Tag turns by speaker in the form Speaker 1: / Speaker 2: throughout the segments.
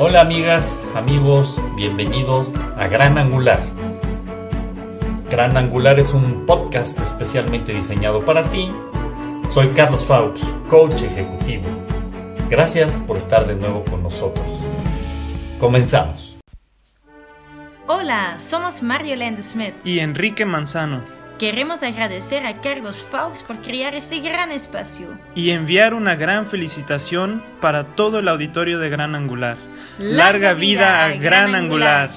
Speaker 1: Hola amigas, amigos, bienvenidos a Gran Angular. Gran Angular es un podcast especialmente diseñado para ti. Soy Carlos Faux, coach ejecutivo. Gracias por estar de nuevo con nosotros. Comenzamos.
Speaker 2: Hola, somos Mario Smith
Speaker 3: y Enrique Manzano.
Speaker 2: Queremos agradecer a Carlos Faux por crear este gran espacio
Speaker 3: y enviar una gran felicitación para todo el auditorio de Gran Angular. Larga, vida, a Gran, Angular.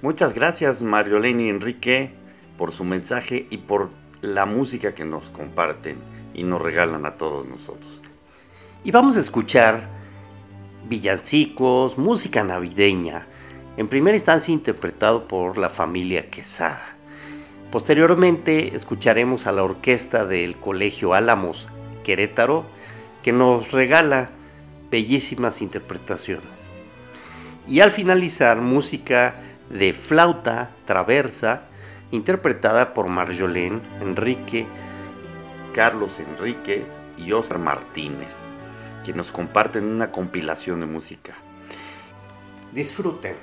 Speaker 4: Muchas gracias Mariolene y Enrique por su mensaje y por la música que nos comparten y nos regalan a todos nosotros. Y vamos a escuchar villancicos, música navideña, en primera instancia interpretado por la familia Quesada. Posteriormente escucharemos a la orquesta del Colegio Álamos Querétaro que nos regala bellísimas interpretaciones y al finalizar música de flauta traversa interpretada por Marjolén, Enrique, Carlos Enríquez y Oscar Martínez, que nos comparten una compilación de música. Disfruten.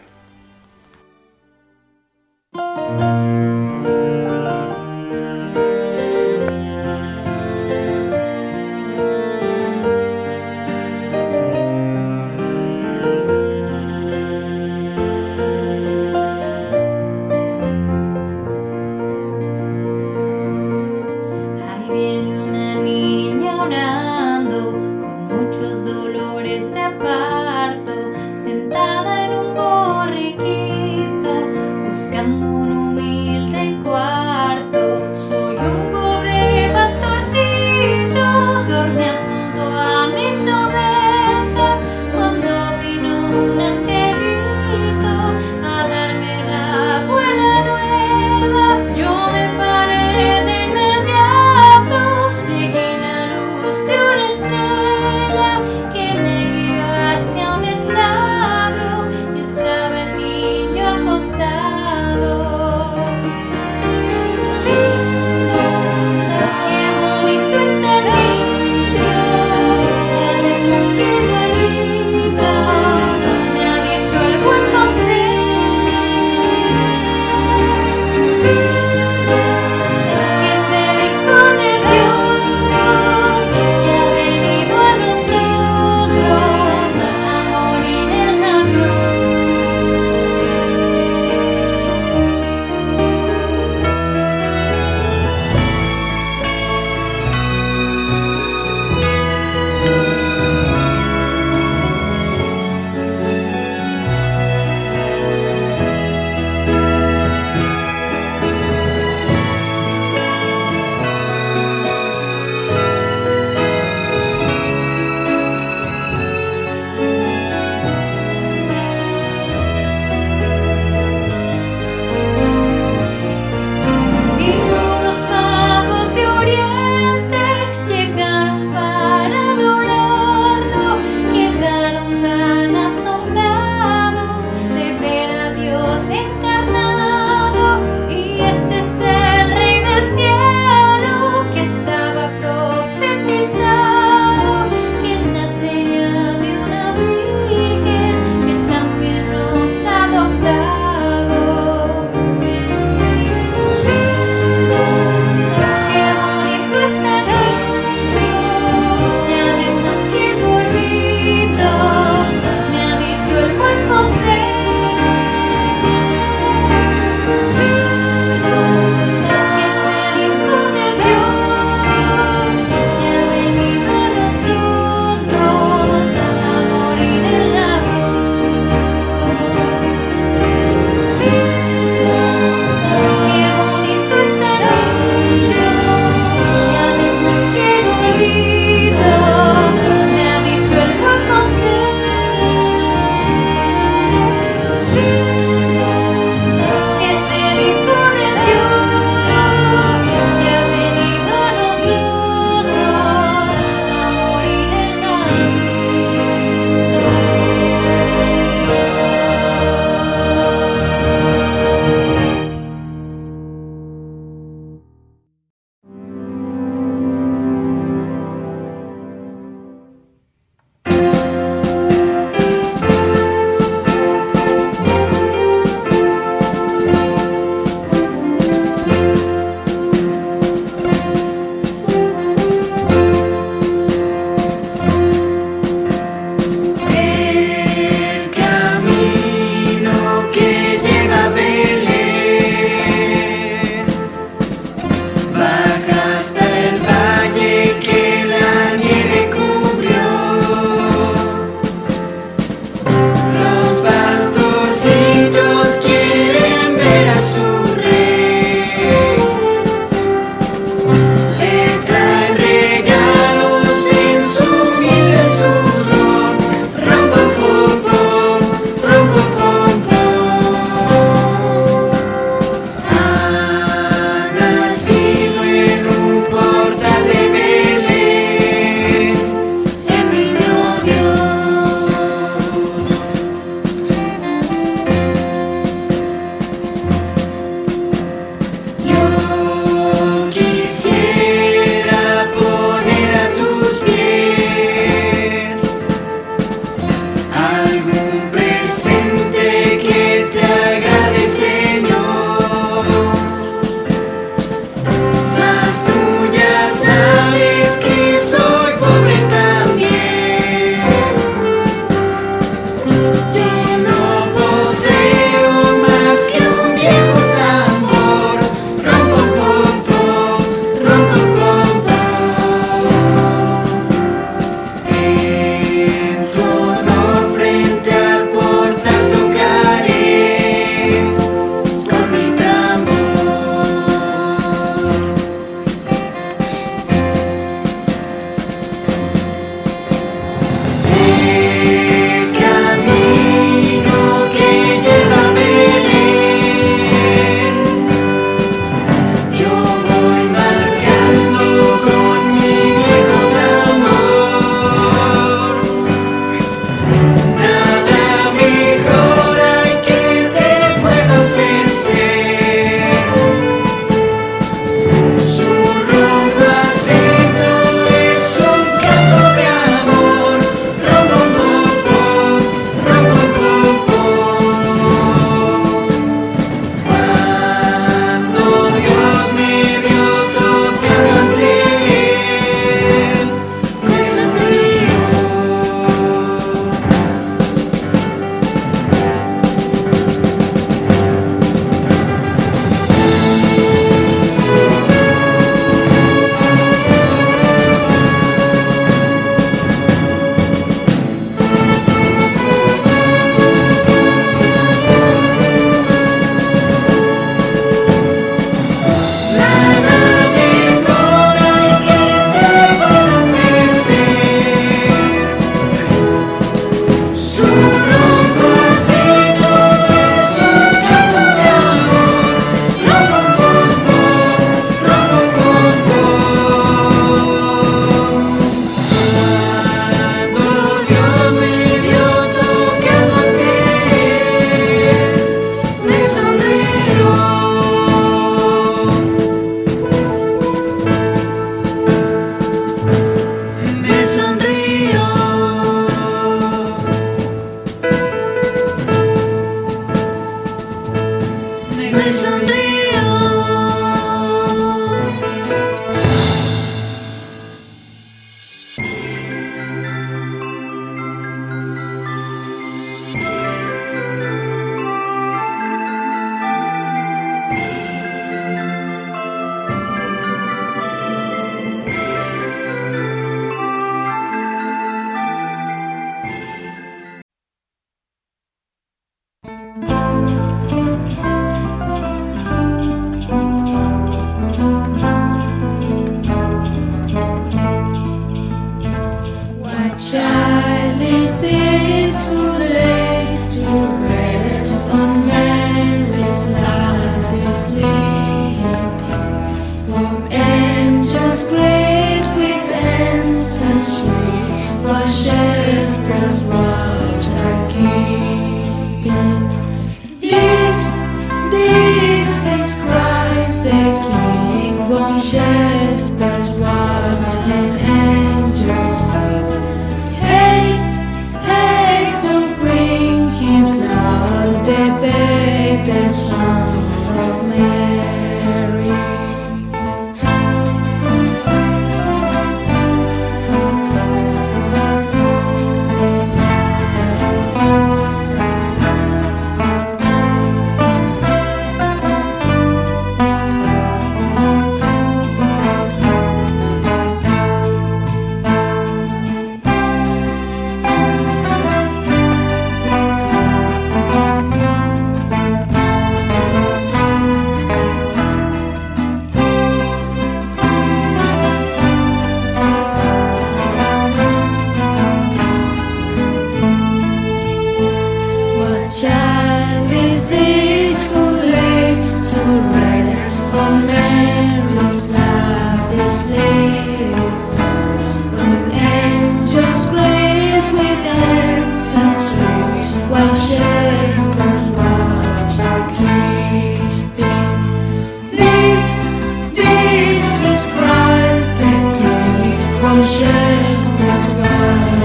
Speaker 5: conscience passe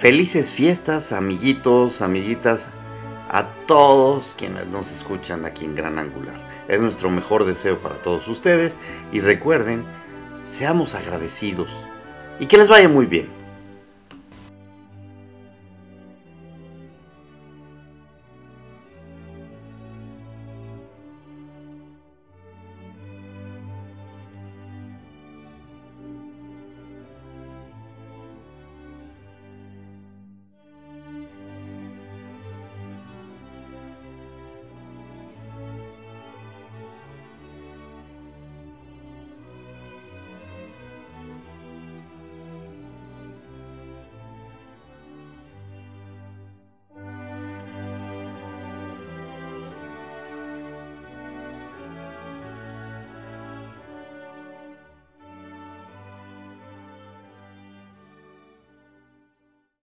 Speaker 4: Felices fiestas, amiguitos, amiguitas, a todos quienes nos escuchan aquí en Gran Angular. Es nuestro mejor deseo para todos ustedes y recuerden, seamos agradecidos y que les vaya muy bien.